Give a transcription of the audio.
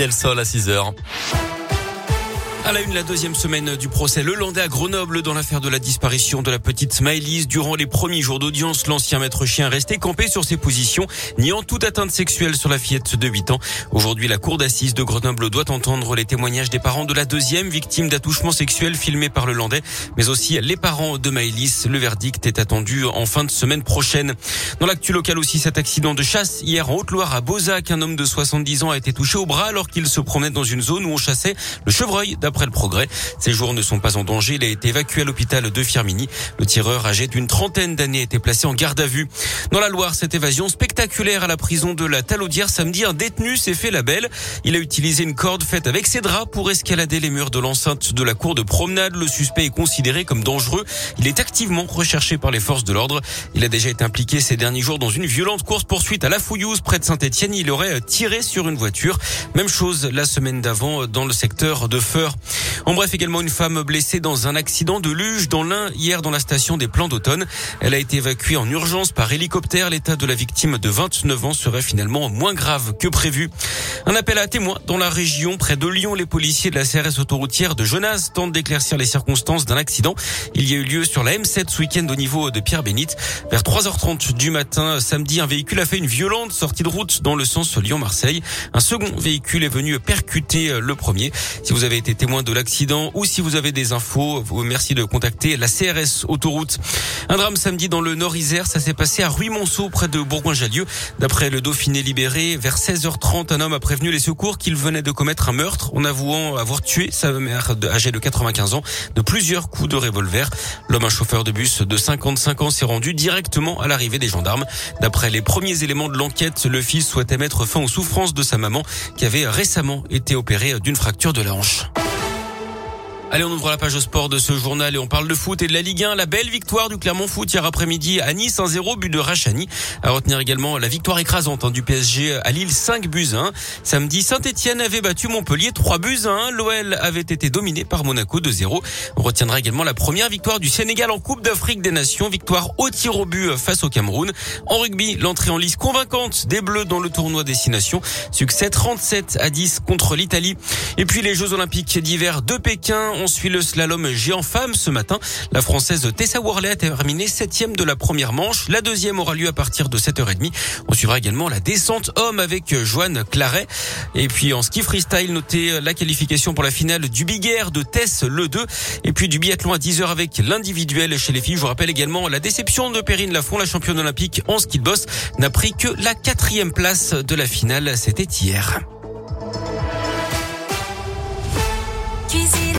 Del à 6 heures. À la une, la deuxième semaine du procès Le Landais à Grenoble dans l'affaire de la disparition de la petite Smiley. Durant les premiers jours d'audience, l'ancien maître chien restait campé sur ses positions, niant toute atteinte sexuelle sur la fillette de 8 ans. Aujourd'hui, la cour d'assises de Grenoble doit entendre les témoignages des parents de la deuxième victime d'attouchement sexuel filmé par le Landais, mais aussi les parents de Maëlys. Le verdict est attendu en fin de semaine prochaine. Dans l'actu local aussi, cet accident de chasse hier en Haute-Loire à Beauzac, un homme de 70 ans a été touché au bras alors qu'il se promenait dans une zone où on chassait le chevreuil après le progrès. Ses jours ne sont pas en danger. Il a été évacué à l'hôpital de Firmini. Le tireur âgé d'une trentaine d'années a été placé en garde à vue. Dans la Loire, cette évasion spectaculaire à la prison de la Talaudière samedi, un détenu s'est fait la belle. Il a utilisé une corde faite avec ses draps pour escalader les murs de l'enceinte de la cour de promenade. Le suspect est considéré comme dangereux. Il est activement recherché par les forces de l'ordre. Il a déjà été impliqué ces derniers jours dans une violente course poursuite à la Fouillouse près de Saint-Etienne. Il aurait tiré sur une voiture. Même chose la semaine d'avant dans le secteur de Feur. En bref, également une femme blessée dans un accident de luge dans l'Ain hier dans la station des Plans d'automne. Elle a été évacuée en urgence par hélicoptère. L'état de la victime de 29 ans serait finalement moins grave que prévu. Un appel à témoins dans la région près de Lyon. Les policiers de la CRS autoroutière de Genasse tentent d'éclaircir les circonstances d'un accident. Il y a eu lieu sur la M7 ce week-end au niveau de Pierre-Bénite. Vers 3h30 du matin, samedi, un véhicule a fait une violente sortie de route dans le sens Lyon-Marseille. Un second véhicule est venu percuter le premier. Si vous avez été témoin de l'accident, ou si vous avez des infos, vous merci de contacter la CRS Autoroute. Un drame samedi dans le Nord-Isère, ça s'est passé à Ruy-Monceau près de Bourgoin-Jallieu. D'après le Dauphiné libéré, vers 16h30, un homme a prévenu les secours qu'il venait de commettre un meurtre en avouant avoir tué sa mère âgée de 95 ans de plusieurs coups de revolver. L'homme, un chauffeur de bus de 55 ans, s'est rendu directement à l'arrivée des gendarmes. D'après les premiers éléments de l'enquête, le fils souhaitait mettre fin aux souffrances de sa maman qui avait récemment été opérée d'une fracture de la hanche. Allez, on ouvre la page de sport de ce journal et on parle de foot et de la Ligue 1. La belle victoire du Clermont Foot hier après-midi à Nice 1-0, but de Rachani. À retenir également la victoire écrasante hein, du PSG à Lille 5 buts 1. Samedi, Saint-Etienne avait battu Montpellier 3 buts 1. L'OL avait été dominé par Monaco 2-0. On retiendra également la première victoire du Sénégal en Coupe d'Afrique des Nations. Victoire au tir au but face au Cameroun. En rugby, l'entrée en lice convaincante des Bleus dans le tournoi Destination. Succès 37 à 10 contre l'Italie. Et puis les Jeux Olympiques d'hiver de Pékin on suit le slalom géant femme ce matin. La française Tessa Worley a terminé septième de la première manche. La deuxième aura lieu à partir de 7h30. On suivra également la descente homme avec Joanne Claret. Et puis en ski freestyle, notez la qualification pour la finale du Big Air de Tess le 2. Et puis du biathlon à 10h avec l'individuel chez les filles. Je vous rappelle également la déception de Perrine Lafont, la championne olympique en ski de boss, n'a pris que la quatrième place de la finale. C'était hier.